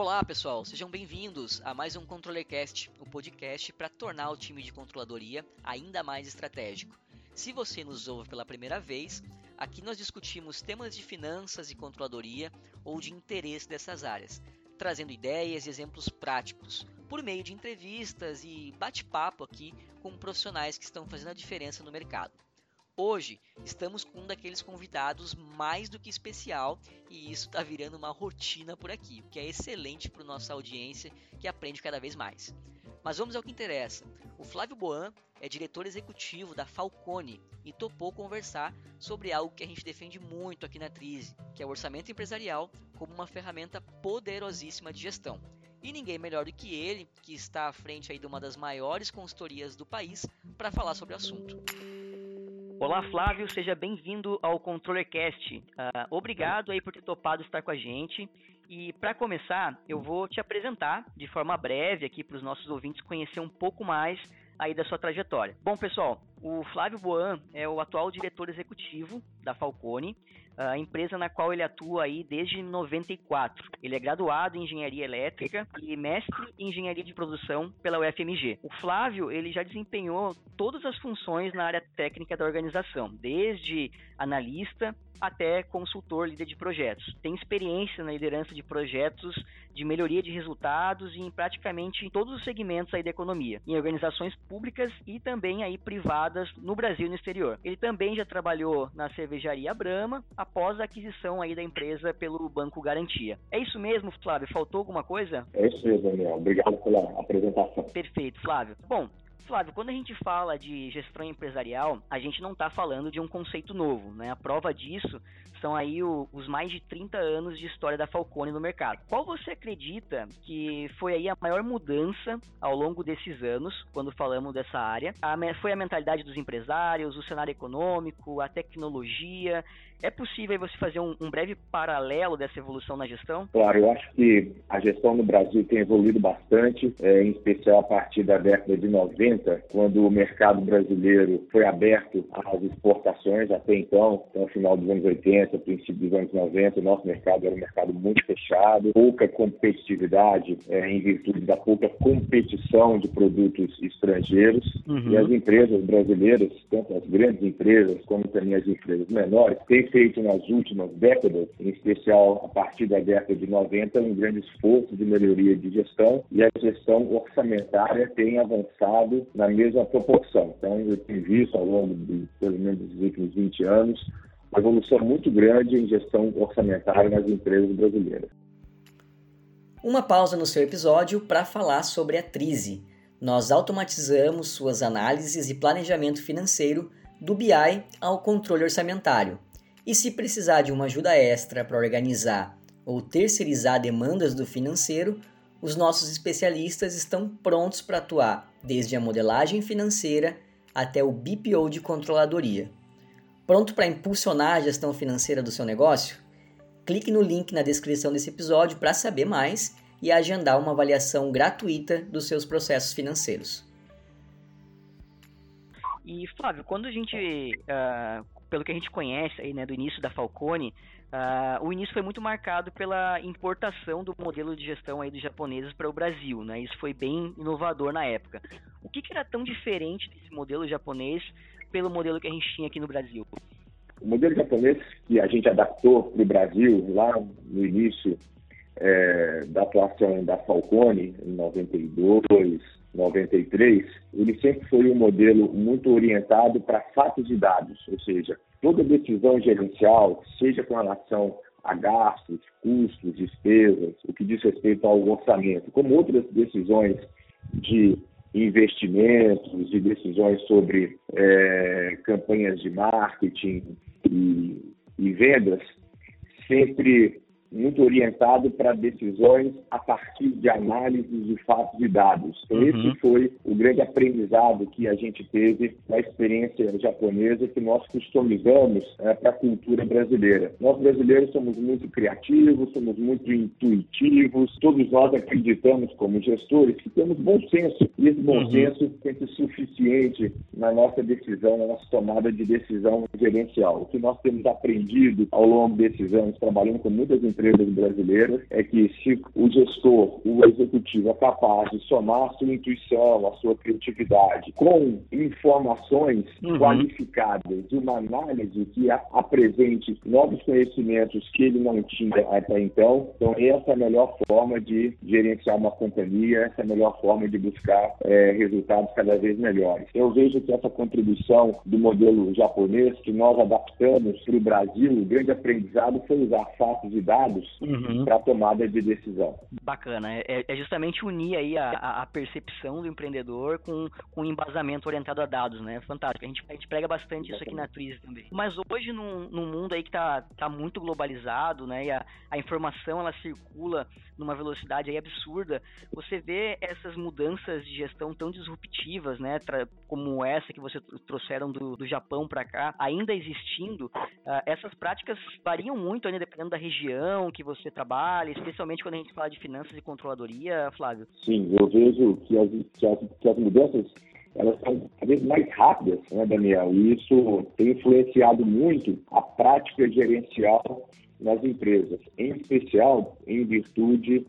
Olá, pessoal, sejam bem-vindos a mais um ControllerCast, o podcast para tornar o time de controladoria ainda mais estratégico. Se você nos ouve pela primeira vez, aqui nós discutimos temas de finanças e controladoria ou de interesse dessas áreas, trazendo ideias e exemplos práticos, por meio de entrevistas e bate-papo aqui com profissionais que estão fazendo a diferença no mercado. Hoje estamos com um daqueles convidados mais do que especial e isso está virando uma rotina por aqui, o que é excelente para nossa audiência que aprende cada vez mais. Mas vamos ao que interessa. O Flávio Boan é diretor executivo da Falcone e topou conversar sobre algo que a gente defende muito aqui na Trise, que é o orçamento empresarial como uma ferramenta poderosíssima de gestão. E ninguém melhor do que ele, que está à frente aí de uma das maiores consultorias do país, para falar sobre o assunto. Olá, Flávio, seja bem-vindo ao ControllerCast. Uh, obrigado aí por ter topado estar com a gente. E para começar, eu vou te apresentar de forma breve aqui para os nossos ouvintes conhecer um pouco mais aí da sua trajetória. Bom, pessoal, o Flávio Boan é o atual diretor executivo da Falcone, a empresa na qual ele atua aí desde 94. Ele é graduado em engenharia elétrica e mestre em engenharia de produção pela UFMG. O Flávio, ele já desempenhou todas as funções na área técnica da organização, desde analista até consultor líder de projetos. Tem experiência na liderança de projetos de melhoria de resultados e em praticamente todos os segmentos aí da economia, em organizações públicas e também aí privadas no Brasil e no exterior. Ele também já trabalhou na cervejaria Brahma após a aquisição aí da empresa pelo Banco Garantia. É isso mesmo, Flávio? Faltou alguma coisa? É isso mesmo, Daniel. Obrigado pela apresentação. Perfeito, Flávio. Bom, Flávio, quando a gente fala de gestão empresarial, a gente não está falando de um conceito novo, né? A prova disso são aí o, os mais de 30 anos de história da Falcone no mercado. Qual você acredita que foi aí a maior mudança ao longo desses anos, quando falamos dessa área? A, foi a mentalidade dos empresários, o cenário econômico, a tecnologia é possível você fazer um, um, breve paralelo dessa evolução na gestão? Claro, eu acho que a gestão no Brasil tem evoluído bastante, é, em especial a partir da década de 90, quando o mercado brasileiro foi aberto às exportações. Até então, até o final dos anos 80, princípio dos anos 90, o nosso mercado era um mercado muito fechado, pouca competitividade é, em virtude da pouca competição de produtos estrangeiros. Uhum. E as empresas brasileiras, tanto as grandes empresas como também as empresas menores, têm feito nas últimas décadas, em especial a partir da década de 90, um grande esforço de melhoria de gestão e a gestão orçamentária tem avançado na mesma proporção. Então, eu tenho visto ao longo de pelo menos dos últimos 20 anos uma evolução muito grande em gestão orçamentária nas empresas brasileiras. Uma pausa no seu episódio para falar sobre a Trise. Nós automatizamos suas análises e planejamento financeiro do BI ao controle orçamentário e se precisar de uma ajuda extra para organizar ou terceirizar demandas do financeiro, os nossos especialistas estão prontos para atuar desde a modelagem financeira até o BPO de controladoria. Pronto para impulsionar a gestão financeira do seu negócio? Clique no link na descrição desse episódio para saber mais e agendar uma avaliação gratuita dos seus processos financeiros. E Flávio, quando a gente uh, pelo que a gente conhece aí, né, do início da Falcone, uh, o início foi muito marcado pela importação do modelo de gestão aí dos japoneses para o Brasil, né? Isso foi bem inovador na época. O que, que era tão diferente desse modelo japonês pelo modelo que a gente tinha aqui no Brasil? O modelo japonês que a gente adaptou para o Brasil lá no início é, da atuação da Falcone, em 92, 93, ele sempre foi um modelo muito orientado para fatos e dados, ou seja, toda decisão gerencial, seja com relação a gastos, custos, despesas, o que diz respeito ao orçamento, como outras decisões de investimentos e decisões sobre é, campanhas de marketing e, e vendas, sempre muito orientado para decisões a partir de análises de fatos e dados. Então, uhum. esse foi o grande aprendizado que a gente teve na experiência japonesa que nós customizamos é, para a cultura brasileira. Nós brasileiros somos muito criativos, somos muito intuitivos, todos nós acreditamos como gestores que temos bom senso e esse bom uhum. senso tem que ser suficiente na nossa decisão, na nossa tomada de decisão gerencial. O que nós temos aprendido ao longo desses anos, trabalhando com muitas empresas empresas brasileiras é que se o gestor, o executivo é capaz de somar sua intuição, a sua criatividade com informações uhum. qualificadas e uma análise que apresente novos conhecimentos que ele não tinha até então, então essa é a melhor forma de gerenciar uma companhia, essa é a melhor forma de buscar é, resultados cada vez melhores. Eu vejo que essa contribuição do modelo japonês que nós adaptamos para o Brasil, o grande aprendizado foi usar fatos e dados uhum. para tomada de decisão. Bacana, é, é justamente unir aí a, a, percepção do empreendedor com, com um embasamento orientado a dados, né? Fantástico. A gente, a gente prega bastante isso aqui na Tris também. Mas hoje, num, num mundo aí que tá, tá muito globalizado, né? E a, a informação ela circula numa velocidade aí absurda, você vê essas mudanças de gestão tão disruptivas, né? Como essa que você trouxeram do, do Japão para cá, ainda existindo, uh, essas práticas variam muito ainda dependendo da região que você trabalha, especialmente quando a gente fala de finanças e controladoria, Flávio. Sim, eu vejo que as, que as, que as mudanças elas são cada vez mais rápidas, né, Daniel? E isso tem influenciado muito a prática gerencial nas empresas, em especial em virtude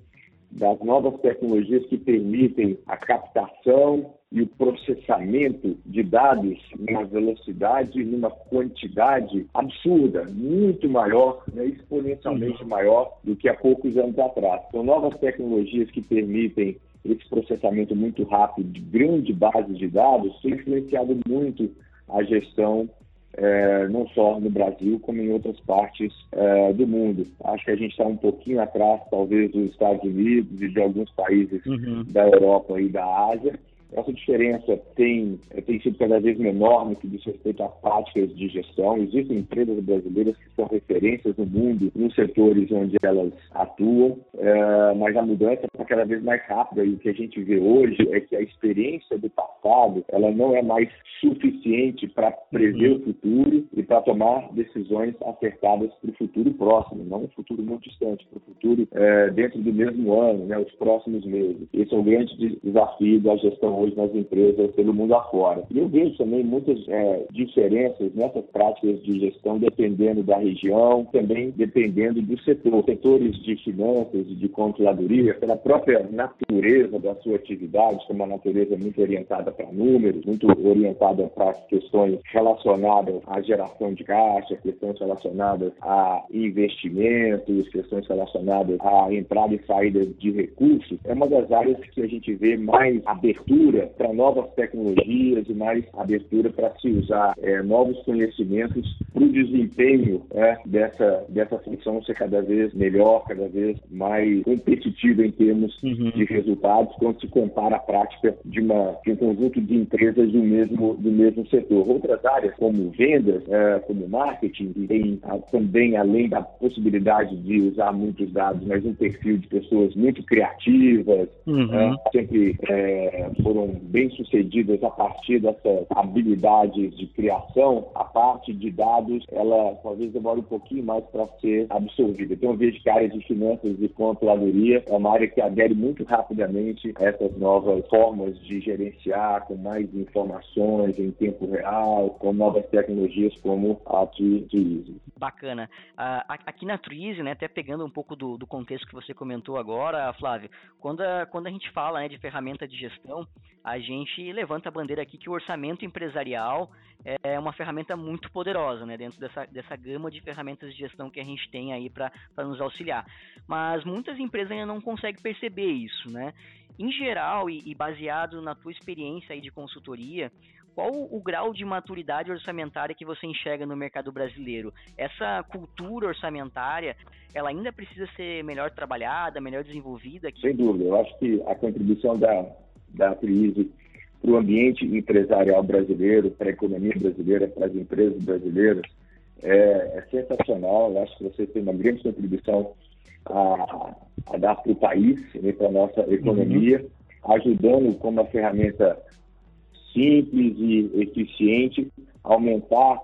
das novas tecnologias que permitem a captação e o processamento de dados numa velocidade, numa quantidade absurda, muito maior, né, exponencialmente uhum. maior do que há poucos anos atrás. São novas tecnologias que permitem esse processamento muito rápido de grande base de dados, tem influenciado muito a gestão é, não só no Brasil, como em outras partes é, do mundo. Acho que a gente está um pouquinho atrás, talvez, dos Estados Unidos e de alguns países uhum. da Europa e da Ásia, essa diferença tem, tem sido cada vez menor no que diz respeito a práticas de gestão. Existem empresas brasileiras que são referências no mundo nos setores onde elas atuam, é, mas a mudança está cada vez mais rápida e o que a gente vê hoje é que a experiência do passado ela não é mais suficiente para prever uhum. o futuro e para tomar decisões acertadas para o futuro próximo, não um futuro muito distante, para o futuro é, dentro do mesmo ano, né, os próximos meses. Esse é o grande desafio da gestão hoje nas empresas pelo mundo afora. E eu vejo também muitas é, diferenças nessas práticas de gestão dependendo da região, também dependendo do setor. Setores de finanças e de controladoria, pela própria natureza da sua atividade, que é uma natureza muito orientada para números, muito orientada para questões relacionadas à geração de caixa, questões relacionadas a investimentos, questões relacionadas à entrada e saída de recursos, é uma das áreas que a gente vê mais abertura abertura para novas tecnologias e mais abertura para se usar é, novos conhecimentos para o desempenho é, dessa, dessa função ser cada vez melhor, cada vez mais competitiva em termos uhum. de resultados quando se compara a prática de, uma, de um conjunto de empresas do mesmo, do mesmo setor. Outras áreas, como vendas, é, como marketing, tem também, além da possibilidade de usar muitos dados, mas um perfil de pessoas muito criativas, uhum. É, sempre é, foram foram bem sucedidas a partir dessas habilidades de criação, a parte de dados, ela talvez demore um pouquinho mais para ser absorvida. Então, eu vejo que a área de finanças e controladoria é uma área que adere muito rapidamente a essas novas formas de gerenciar, com mais informações em tempo real, com novas tecnologias como a Twizy. Bacana. Uh, aqui na Twizy, né, até pegando um pouco do, do, contexto que você comentou agora, Flávio, quando a, quando a gente fala né, de ferramenta de gestão, a gente levanta a bandeira aqui que o orçamento empresarial é uma ferramenta muito poderosa, né, dentro dessa, dessa gama de ferramentas de gestão que a gente tem aí para nos auxiliar. Mas muitas empresas ainda não conseguem perceber isso, né? Em geral, e, e baseado na tua experiência aí de consultoria, qual o grau de maturidade orçamentária que você enxerga no mercado brasileiro? Essa cultura orçamentária, ela ainda precisa ser melhor trabalhada, melhor desenvolvida? Sem dúvida, eu acho que a contribuição da, da crise para o ambiente empresarial brasileiro, para a economia brasileira, para as empresas brasileiras, é, é sensacional. Eu acho que você tem uma grande contribuição a, a dar para o país, né, para a nossa economia, uhum. ajudando com uma ferramenta simples e eficiente aumentar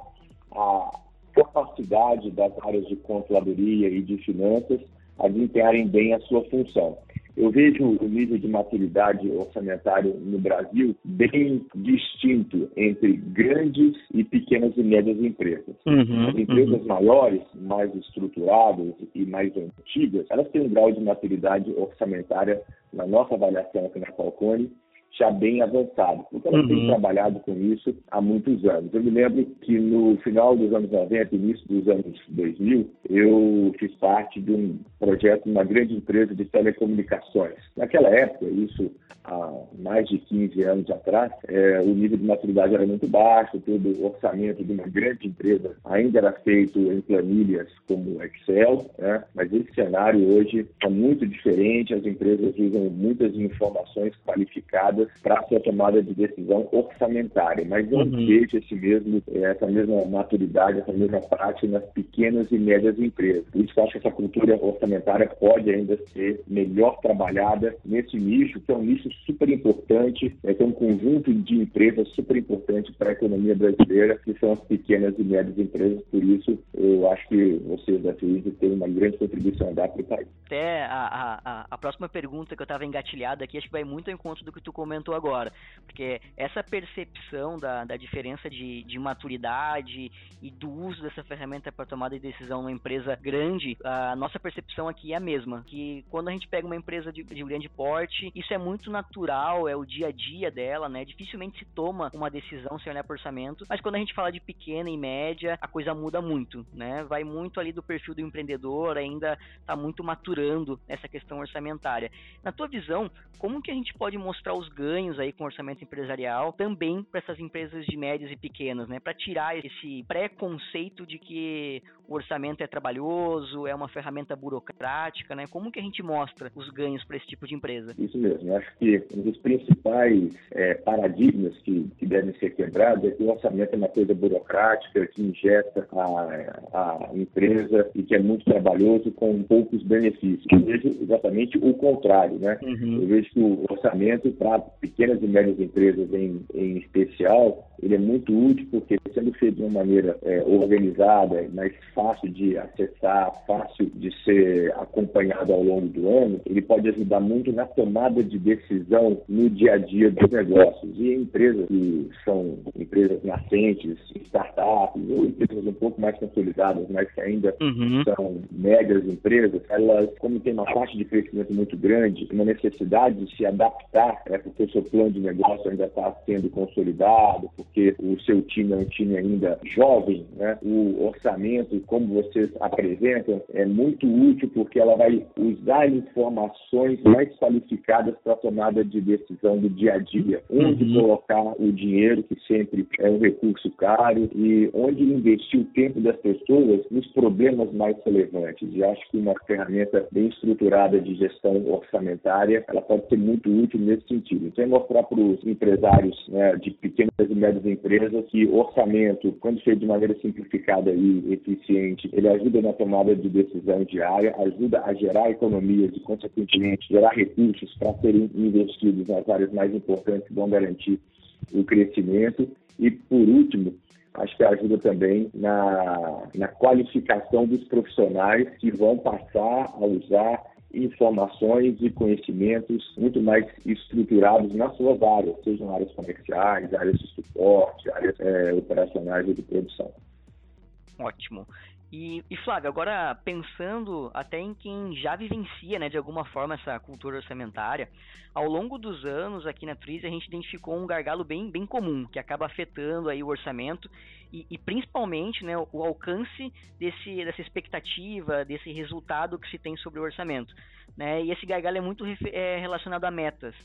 a capacidade das áreas de controladoria e de finanças a desempenharem bem a sua função. eu vejo o nível de maturidade orçamentário no Brasil bem distinto entre grandes e pequenas e médias empresas. Uhum, As empresas uhum. maiores, mais estruturadas e mais antigas, elas têm um grau de maturidade orçamentária, na nossa avaliação aqui na Falcone, já bem avançado, porque ela uhum. tem trabalhado com isso há muitos anos. Eu me lembro que no final dos anos 90, início dos anos 2000, eu fiz parte de um projeto de uma grande empresa de telecomunicações. Naquela época, isso há mais de 15 anos atrás, é, o nível de maturidade era muito baixo, todo o orçamento de uma grande empresa ainda era feito em planilhas como Excel, né? mas esse cenário hoje está muito diferente, as empresas usam muitas informações qualificadas para a sua tomada de decisão orçamentária, mas não uhum. vejo esse mesmo, essa mesma maturidade, essa mesma prática nas pequenas e médias empresas. Por isso que eu acho que essa cultura orçamentária pode ainda ser melhor trabalhada nesse nicho, que é um nicho super importante, é, que é um conjunto de empresas super importante para a economia brasileira, que são as pequenas e médias empresas. Por isso, eu acho que vocês da FIIS têm uma grande contribuição a dar para o país. Até a, a, a próxima pergunta que eu estava engatilhada aqui, acho que vai muito ao encontro do que tu comentou agora. Porque essa percepção da, da diferença de, de maturidade e do uso dessa ferramenta para tomada de decisão numa empresa grande, a nossa percepção aqui é a mesma. Que quando a gente pega uma empresa de, de grande porte, isso é muito natural, é o dia a dia dela, né? Dificilmente se toma uma decisão sem olhar para orçamento. Mas quando a gente fala de pequena e média, a coisa muda muito, né? Vai muito ali do perfil do empreendedor, ainda está muito maturando essa questão orçamentária. Na tua visão, como que a gente pode mostrar os ganhos aí com orçamento empresarial também para essas empresas de médias e pequenas, né? Para tirar esse preconceito de que o orçamento é trabalhoso, é uma ferramenta burocrática, né? Como que a gente mostra os ganhos para esse tipo de empresa? Isso mesmo. Eu acho que um dos principais é, paradigmas que, que devem ser quebrados é que o orçamento é uma coisa burocrática que injeta a, a empresa e que é muito trabalhoso com poucos benefícios. Eu vejo exatamente o contrário, né? Uhum. Eu vejo que o orçamento para pequenas e médias empresas em, em especial, ele é muito útil porque sendo feito de uma maneira é, organizada, mais fácil de acessar, fácil de ser acompanhado ao longo do ano, ele pode ajudar muito na tomada de decisão no dia a dia dos negócios. E empresas que são empresas nascentes, startups, ou empresas um pouco mais consolidadas, mas que ainda uhum. são médias empresas, elas, como tem uma taxa de crescimento muito grande, uma necessidade de se adaptar, é porque o seu plano de negócio ainda está sendo consolidado, porque o seu time é um time ainda jovem, né? o orçamento, como vocês apresentam, é muito útil porque ela vai usar informações mais qualificadas para a tomada de decisão do dia a dia, onde uhum. colocar o dinheiro, que sempre é um recurso caro, e onde investir o tempo das pessoas nos problemas mais relevantes. E acho que uma ferramenta bem estruturada de gestão orçamentária, ela pode ser muito útil nesse sentido. Então, mostrar para os empresários né, de pequenas e médias empresas que orçamento, quando feito de maneira simplificada e eficiente, ele ajuda na tomada de decisão diária, ajuda a gerar economias e, consequentemente, gerar recursos para serem investidos nas áreas mais importantes que vão garantir o crescimento. E, por último, acho que ajuda também na, na qualificação dos profissionais que vão passar a usar informações e conhecimentos muito mais estruturados nas suas áreas, sejam áreas comerciais, áreas de suporte, áreas é, operacionais e de produção. Ótimo. E, e Flávio, agora pensando até em quem já vivencia, né, de alguma forma essa cultura orçamentária, ao longo dos anos aqui na Tris a gente identificou um gargalo bem, bem comum que acaba afetando aí o orçamento e, e principalmente, né, o alcance desse, dessa expectativa, desse resultado que se tem sobre o orçamento, né? E esse gargalo é muito é, relacionado a metas.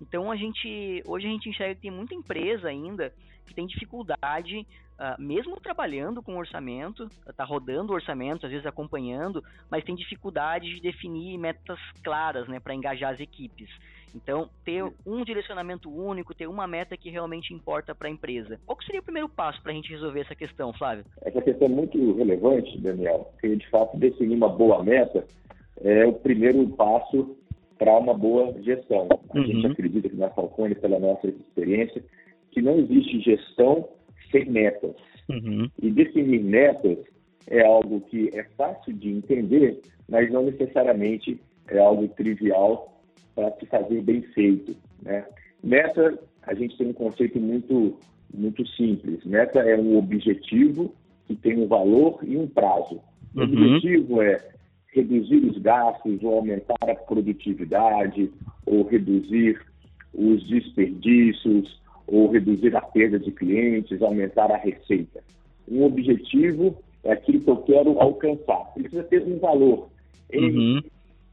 Então a gente hoje a gente enxerga que tem muita empresa ainda que tem dificuldade Uh, mesmo trabalhando com orçamento, está rodando o orçamento, às vezes acompanhando, mas tem dificuldade de definir metas claras né, para engajar as equipes. Então, ter um direcionamento único, ter uma meta que realmente importa para a empresa. Qual seria o primeiro passo para a gente resolver essa questão, Flávio? Essa questão é muito relevante, Daniel, porque de fato definir uma boa meta é o primeiro passo para uma boa gestão. A uhum. gente acredita que na Falcone, pela nossa experiência, que não existe gestão sem metas. Uhum. E definir metas é algo que é fácil de entender, mas não necessariamente é algo trivial para se fazer bem feito. Né? Meta, a gente tem um conceito muito, muito simples. Meta é um objetivo que tem um valor e um prazo. O uhum. objetivo é reduzir os gastos ou aumentar a produtividade ou reduzir os desperdícios ou reduzir a perda de clientes, aumentar a receita. Um objetivo é aquilo que eu quero alcançar. Precisa ter um valor. Em, uhum.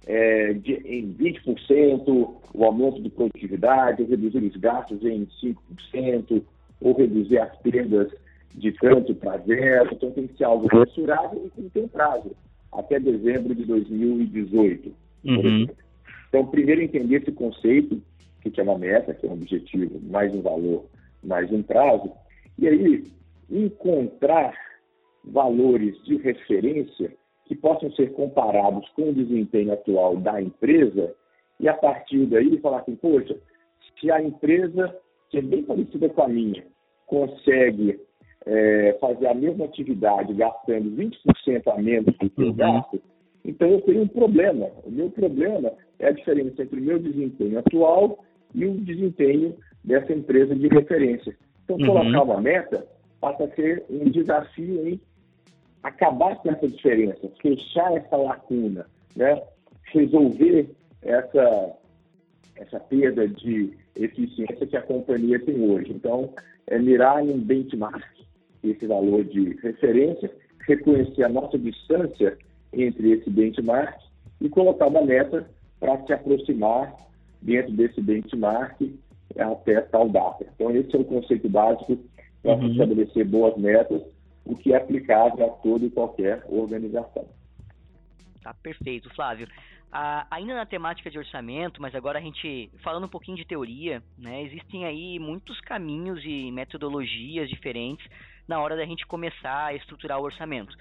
é, de, em 20%, o aumento de produtividade, reduzir os gastos em 5%, ou reduzir as perdas de tanto para zero. Então tem que ser algo mensurável e tem que ter um prazo, até dezembro de 2018. Uhum. Então, primeiro entender esse conceito que é uma meta, que é um objetivo, mais um valor, mais um prazo, e aí encontrar valores de referência que possam ser comparados com o desempenho atual da empresa e a partir daí falar assim, poxa, se a empresa, que é bem parecida com a minha, consegue é, fazer a mesma atividade gastando 20% a menos do que eu uhum. gasto, então eu tenho um problema. O meu problema é a diferença entre o meu desempenho atual e o desempenho dessa empresa de referência. Então, uhum. colocar uma meta passa a ser um desafio em acabar com essa diferença, fechar essa lacuna, né? resolver essa, essa perda de eficiência que a companhia tem hoje. Então, é mirar em um benchmark, esse valor de referência, reconhecer a nossa distância entre esse benchmark e colocar uma meta para se aproximar dentro desse benchmark até tal data. Então, esse é o conceito básico para uhum. estabelecer boas metas, o que é aplicável a toda e qualquer organização. Tá perfeito, Flávio. Ah, ainda na temática de orçamento, mas agora a gente falando um pouquinho de teoria, né? Existem aí muitos caminhos e metodologias diferentes na hora da gente começar a estruturar o orçamento.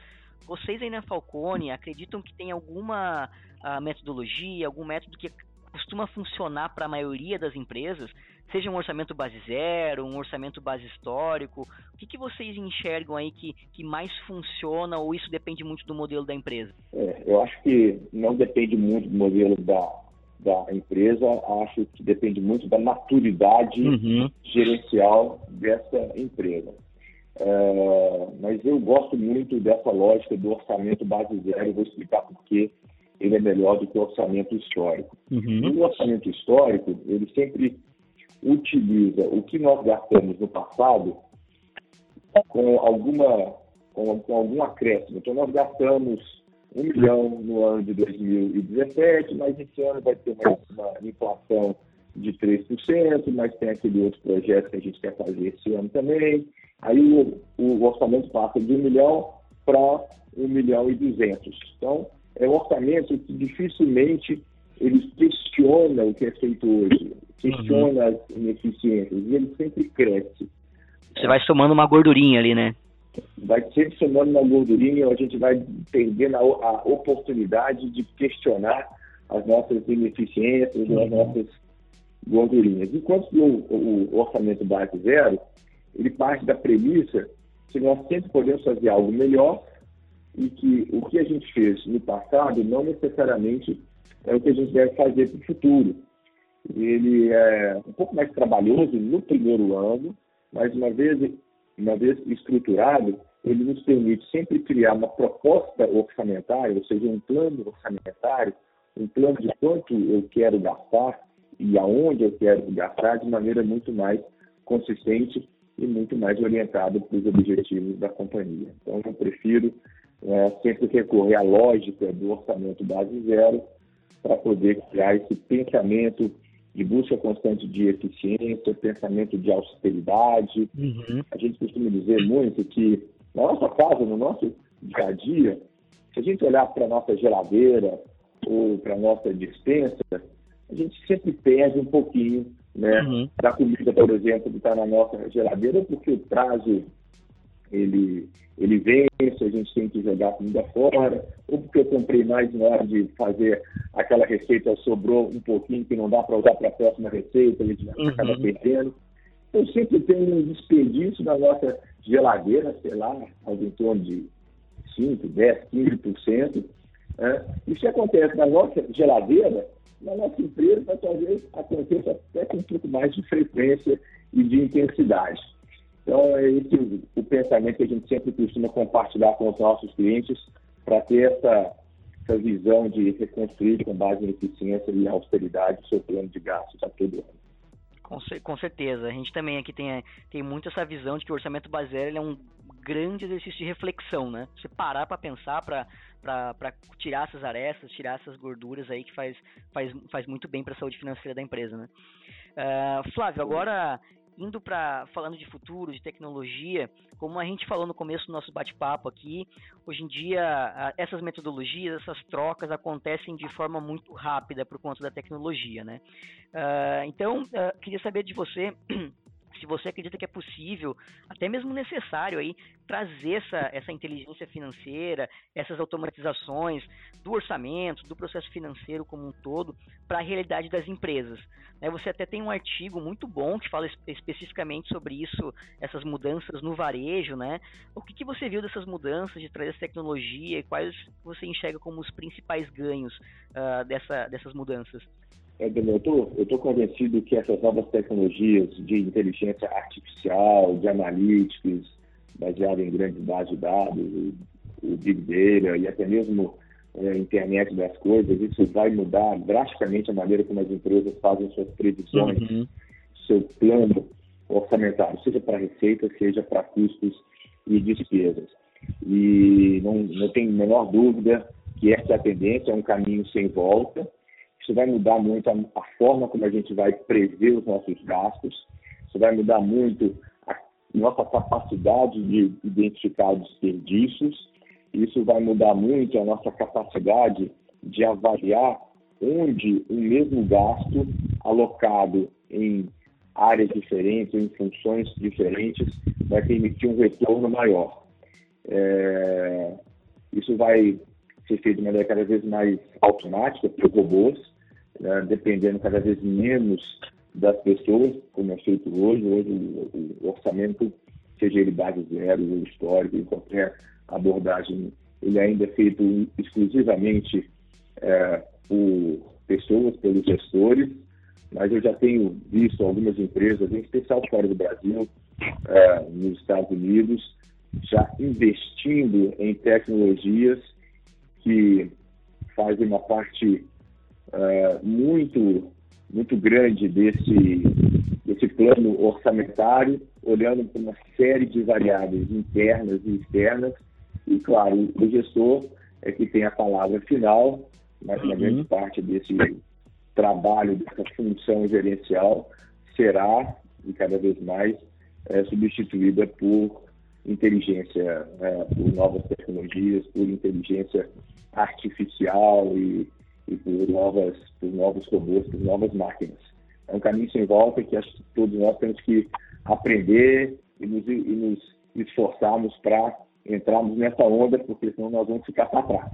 Vocês aí na Falcone acreditam que tem alguma ah, metodologia, algum método que costuma funcionar para a maioria das empresas, seja um orçamento base zero, um orçamento base histórico, o que, que vocês enxergam aí que, que mais funciona ou isso depende muito do modelo da empresa? É, eu acho que não depende muito do modelo da, da empresa, acho que depende muito da maturidade uhum. gerencial dessa empresa. É, mas eu gosto muito dessa lógica do orçamento base zero, vou explicar por quê ele é melhor do que o orçamento histórico. Uhum. O orçamento histórico, ele sempre utiliza o que nós gastamos no passado com alguma com, com algum acréscimo. Então, nós gastamos um milhão no ano de 2017, mas esse ano vai ter uma, uma inflação de 3%, mas tem aquele outro projeto que a gente quer fazer esse ano também. Aí o, o orçamento passa de um milhão para um milhão e duzentos. Então, é um orçamento que dificilmente ele questiona o que é feito hoje, questiona uhum. as ineficiências, e ele sempre cresce. Você vai somando uma gordurinha ali, né? Vai sempre somando uma gordurinha, a gente vai perdendo a, a oportunidade de questionar as nossas ineficiências, uhum. as nossas gordurinhas. Enquanto o, o orçamento base zero, ele parte da premissa que nós sempre podemos fazer algo melhor e que o que a gente fez no passado não necessariamente é o que a gente deve fazer para o futuro. Ele é um pouco mais trabalhoso no primeiro ano, mas uma vez, uma vez estruturado, ele nos permite sempre criar uma proposta orçamentária, ou seja, um plano orçamentário, um plano de quanto eu quero gastar e aonde eu quero gastar de maneira muito mais consistente e muito mais orientada para os objetivos da companhia. Então, eu prefiro é, sempre recorrer à lógica do orçamento base zero para poder criar esse pensamento de busca constante de eficiência, pensamento de austeridade. Uhum. A gente costuma dizer muito que na nossa casa, no nosso dia a dia, se a gente olhar para a nossa geladeira ou para a nossa dispensa, a gente sempre perde um pouquinho né, uhum. da comida, por exemplo, que está na nossa geladeira, porque o prazo ele, ele vence, a gente tem que jogar a comida fora, ou porque eu comprei mais na hora de fazer aquela receita, sobrou um pouquinho que não dá para usar para a próxima receita, a gente uhum. acaba perdendo. Eu sempre tenho um desperdício na nossa geladeira, sei lá, algo em torno de 5, 10, 15%. Né? Isso acontece na nossa geladeira, na nossa empresa talvez aconteça até com um pouco mais de frequência e de intensidade. Então, é esse o pensamento que a gente sempre costuma compartilhar com os nossos clientes para ter essa, essa visão de reconstruir com base em eficiência e austeridade o seu plano de gastos a todo ano. Com, com, certeza. A gente também aqui tem, tem muito essa visão de que o orçamento baseado é um grande exercício de reflexão, né? Você parar para pensar, para tirar essas arestas, tirar essas gorduras aí que faz, faz, faz muito bem para a saúde financeira da empresa, né? Uh, Flávio, agora indo para falando de futuro, de tecnologia, como a gente falou no começo do nosso bate-papo aqui, hoje em dia essas metodologias, essas trocas acontecem de forma muito rápida por conta da tecnologia, né? Uh, então, uh, queria saber de você se você acredita que é possível, até mesmo necessário aí, trazer essa, essa inteligência financeira, essas automatizações do orçamento, do processo financeiro como um todo, para a realidade das empresas. Né, você até tem um artigo muito bom que fala especificamente sobre isso, essas mudanças no varejo, né? O que, que você viu dessas mudanças, de trazer essa tecnologia e quais você enxerga como os principais ganhos uh, dessa, dessas mudanças? É, eu estou convencido que essas novas tecnologias de inteligência artificial, de analytics, baseada em grandes bases de dados, o Big Data e até mesmo a é, internet das coisas, isso vai mudar drasticamente a maneira como as empresas fazem suas previsões, uhum. seu plano orçamentário, seja para receita, seja para custos e despesas. E não, não tem a menor dúvida que essa é a tendência, é um caminho sem volta, isso vai mudar muito a, forma como a gente vai prever os nossos gastos. Isso vai mudar muito a nossa capacidade de identificar desperdícios. Isso vai mudar muito a nossa capacidade de avaliar onde o mesmo gasto alocado em áreas diferentes, em funções diferentes, vai permitir um retorno maior. É, isso vai ser feito de maneira cada vez mais automática por robôs, né, dependendo cada vez menos das pessoas, como é feito hoje. Hoje o, orçamento, seja ele base zero ou histórico, em qualquer abordagem, ele ainda é feito exclusivamente é, por pessoas, pelos gestores, mas eu já tenho visto algumas empresas, em especial fora do Brasil, é, nos Estados Unidos, já investindo em tecnologias que fazem uma parte é, muito, muito grande desse, desse plano orçamentário, olhando para uma série de variáveis internas e externas, e, claro, o gestor é que tem a palavra final, mas uma uhum. grande parte desse trabalho, dessa função gerencial, será, e cada vez mais, é, substituída por inteligência, é, por novas tecnologias, por inteligência artificial e e por, novas, por novos robôs, por novas máquinas. É um caminho sem volta que acho que todos nós temos que aprender e nos, e nos esforçarmos para entrarmos nessa onda, porque senão nós vamos ficar para trás.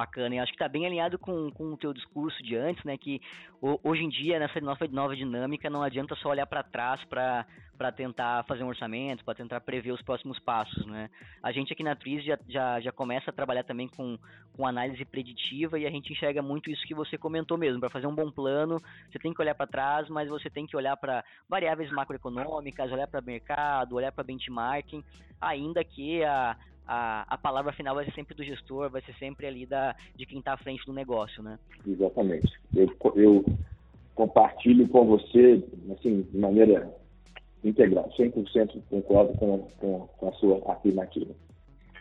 Bacana, e acho que está bem alinhado com, com o teu discurso de antes, né? Que hoje em dia, nessa nova, nova dinâmica, não adianta só olhar para trás para para tentar fazer um orçamento, para tentar prever os próximos passos, né? A gente aqui na Tris já, já, já começa a trabalhar também com, com análise preditiva e a gente enxerga muito isso que você comentou mesmo. Para fazer um bom plano, você tem que olhar para trás, mas você tem que olhar para variáveis macroeconômicas, olhar para mercado, olhar para benchmarking, ainda que a, a, a palavra final vai ser sempre do gestor, vai ser sempre ali da, de quem está à frente do negócio, né? Exatamente. Eu, eu compartilho com você, assim, de maneira integral, 100% concordo com, com, com a sua afirmativa.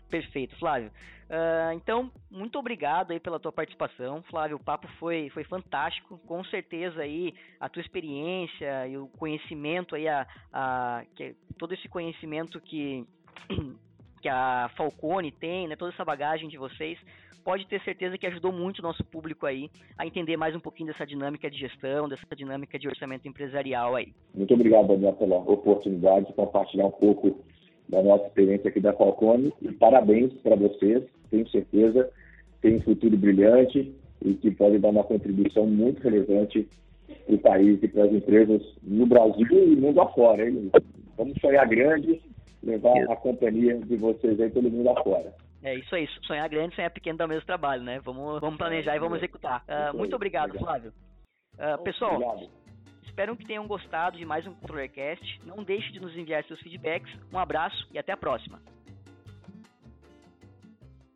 Perfeito, Flávio. Uh, então, muito obrigado aí pela tua participação, Flávio. O papo foi, foi fantástico. Com certeza aí a tua experiência e o conhecimento aí, a, a, que, todo esse conhecimento que que a Falcone tem, né, toda essa bagagem de vocês, pode ter certeza que ajudou muito o nosso público aí a entender mais um pouquinho dessa dinâmica de gestão, dessa dinâmica de orçamento empresarial aí. Muito obrigado, Daniel, pela oportunidade de compartilhar um pouco da nossa experiência aqui da Falcone e parabéns para vocês, tenho certeza tem um futuro brilhante e que pode dar uma contribuição muito relevante para o país e para as empresas no Brasil e mundo afora. Hein? Vamos sonhar grande levar a companhia de vocês aí pelo mundo afora. É isso aí, sonhar grande, sonhar pequeno dá o mesmo trabalho, né? Vamos, vamos planejar é, e vamos executar. Uh, muito obrigado, Flávio. Uh, pessoal, obrigado. espero que tenham gostado de mais um ControllerCast. Não deixe de nos enviar seus feedbacks. Um abraço e até a próxima.